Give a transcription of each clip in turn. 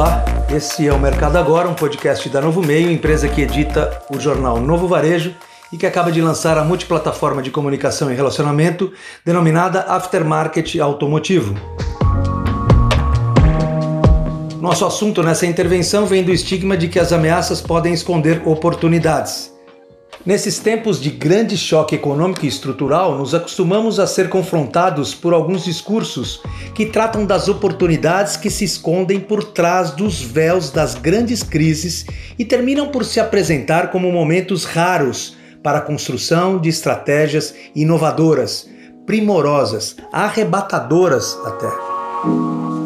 Olá, esse é o Mercado Agora, um podcast da Novo Meio, empresa que edita o jornal Novo Varejo e que acaba de lançar a multiplataforma de comunicação e relacionamento denominada Aftermarket Automotivo. Nosso assunto nessa intervenção vem do estigma de que as ameaças podem esconder oportunidades. Nesses tempos de grande choque econômico e estrutural, nos acostumamos a ser confrontados por alguns discursos que tratam das oportunidades que se escondem por trás dos véus das grandes crises e terminam por se apresentar como momentos raros para a construção de estratégias inovadoras, primorosas, arrebatadoras até.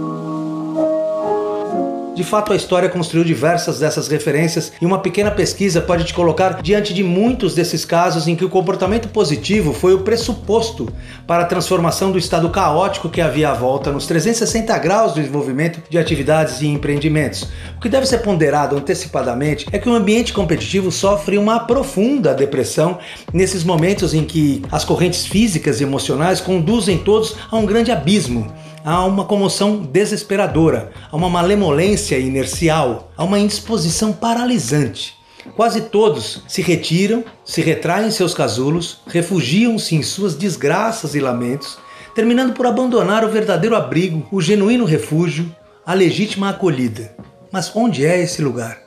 De fato, a história construiu diversas dessas referências e uma pequena pesquisa pode te colocar diante de muitos desses casos em que o comportamento positivo foi o pressuposto para a transformação do estado caótico que havia à volta nos 360 graus do desenvolvimento de atividades e empreendimentos. O que deve ser ponderado antecipadamente é que o ambiente competitivo sofre uma profunda depressão nesses momentos em que as correntes físicas e emocionais conduzem todos a um grande abismo há uma comoção desesperadora, há uma malemolência inercial, há uma indisposição paralisante. Quase todos se retiram, se retraem em seus casulos, refugiam-se em suas desgraças e lamentos, terminando por abandonar o verdadeiro abrigo, o genuíno refúgio, a legítima acolhida. Mas onde é esse lugar?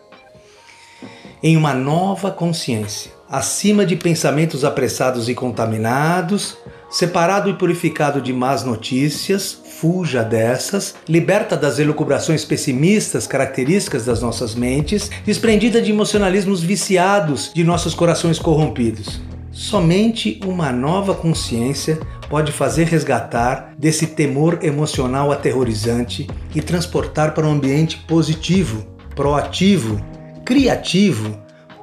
Em uma nova consciência, acima de pensamentos apressados e contaminados, separado e purificado de más notícias, fuja dessas, liberta das elucubrações pessimistas características das nossas mentes, desprendida de emocionalismos viciados de nossos corações corrompidos. Somente uma nova consciência pode fazer resgatar desse temor emocional aterrorizante e transportar para um ambiente positivo, proativo, criativo,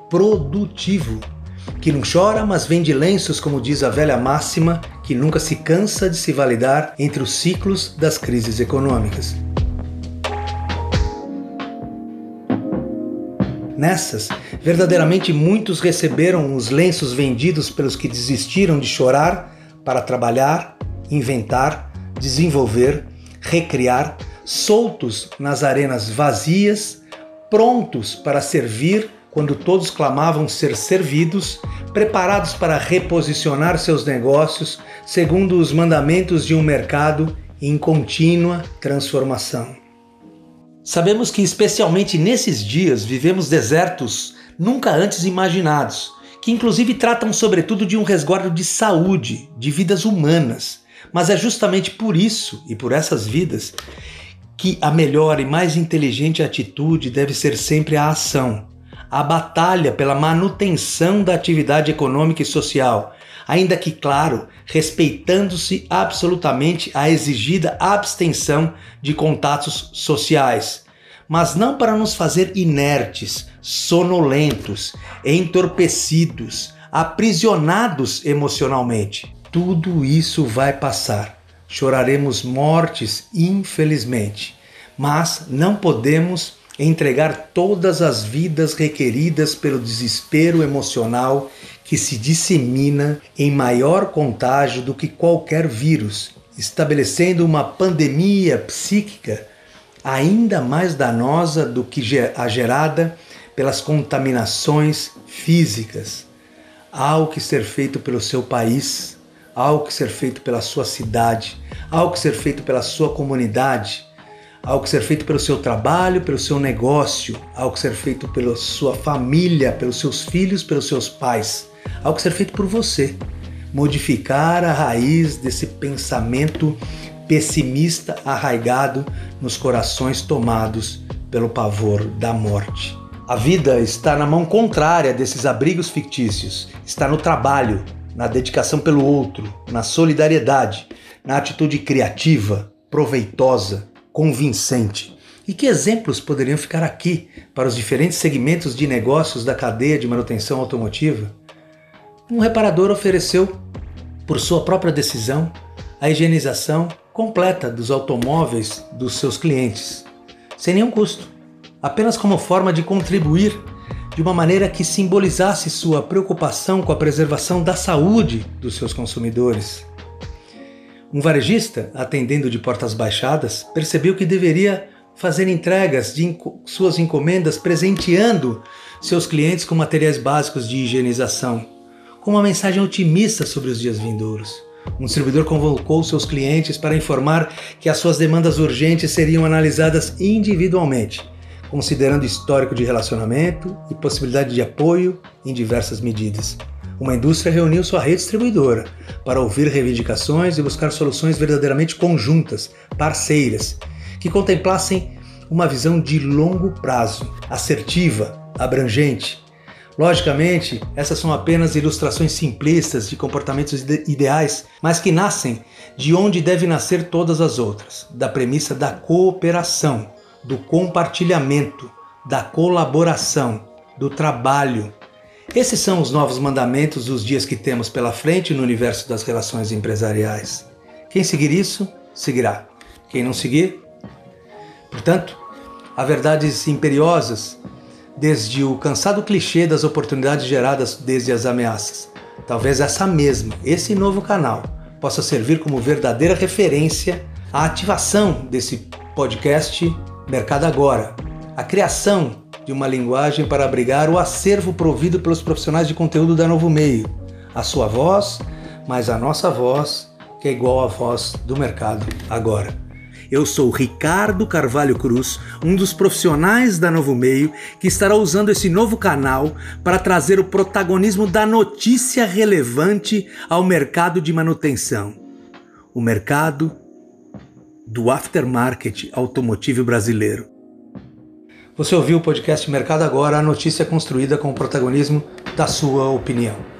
produtivo que não chora, mas vende lenços, como diz a velha máxima, que nunca se cansa de se validar entre os ciclos das crises econômicas. Nessas, verdadeiramente muitos receberam os lenços vendidos pelos que desistiram de chorar para trabalhar, inventar, desenvolver, recriar, soltos nas arenas vazias, prontos para servir quando todos clamavam ser servidos, preparados para reposicionar seus negócios segundo os mandamentos de um mercado em contínua transformação. Sabemos que, especialmente nesses dias, vivemos desertos nunca antes imaginados, que inclusive tratam sobretudo de um resguardo de saúde, de vidas humanas. Mas é justamente por isso e por essas vidas que a melhor e mais inteligente atitude deve ser sempre a ação a batalha pela manutenção da atividade econômica e social, ainda que, claro, respeitando-se absolutamente a exigida abstenção de contatos sociais, mas não para nos fazer inertes, sonolentos, entorpecidos, aprisionados emocionalmente. Tudo isso vai passar. Choraremos mortes, infelizmente, mas não podemos entregar todas as vidas requeridas pelo desespero emocional que se dissemina em maior contágio do que qualquer vírus, estabelecendo uma pandemia psíquica ainda mais danosa do que a gerada pelas contaminações físicas. Há o que ser feito pelo seu país, há o que ser feito pela sua cidade, há o que ser feito pela sua comunidade algo ser feito pelo seu trabalho, pelo seu negócio, algo ser feito pela sua família, pelos seus filhos, pelos seus pais, algo ser feito por você. Modificar a raiz desse pensamento pessimista arraigado nos corações tomados pelo pavor da morte. A vida está na mão contrária desses abrigos fictícios, está no trabalho, na dedicação pelo outro, na solidariedade, na atitude criativa, proveitosa, convincente. E que exemplos poderiam ficar aqui para os diferentes segmentos de negócios da cadeia de manutenção automotiva? Um reparador ofereceu, por sua própria decisão, a higienização completa dos automóveis dos seus clientes, sem nenhum custo, apenas como forma de contribuir de uma maneira que simbolizasse sua preocupação com a preservação da saúde dos seus consumidores. Um varejista, atendendo de portas baixadas, percebeu que deveria fazer entregas de suas encomendas presenteando seus clientes com materiais básicos de higienização, com uma mensagem otimista sobre os dias vindouros. Um distribuidor convocou seus clientes para informar que as suas demandas urgentes seriam analisadas individualmente, considerando histórico de relacionamento e possibilidade de apoio em diversas medidas. Uma indústria reuniu sua rede distribuidora para ouvir reivindicações e buscar soluções verdadeiramente conjuntas, parceiras, que contemplassem uma visão de longo prazo, assertiva, abrangente, Logicamente, essas são apenas ilustrações simplistas de comportamentos ideais, mas que nascem de onde devem nascer todas as outras, da premissa da cooperação, do compartilhamento, da colaboração, do trabalho. Esses são os novos mandamentos dos dias que temos pela frente no universo das relações empresariais. Quem seguir isso, seguirá. Quem não seguir, portanto, há verdades imperiosas desde o cansado clichê das oportunidades geradas desde as ameaças. Talvez essa mesma, esse novo canal, possa servir como verdadeira referência à ativação desse podcast Mercado Agora, a criação de uma linguagem para abrigar o acervo provido pelos profissionais de conteúdo da Novo Meio, a sua voz, mas a nossa voz, que é igual à voz do mercado agora. Eu sou Ricardo Carvalho Cruz, um dos profissionais da Novo Meio, que estará usando esse novo canal para trazer o protagonismo da notícia relevante ao mercado de manutenção. O mercado do aftermarket automotivo brasileiro. Você ouviu o podcast Mercado Agora, a notícia construída com o protagonismo da sua opinião.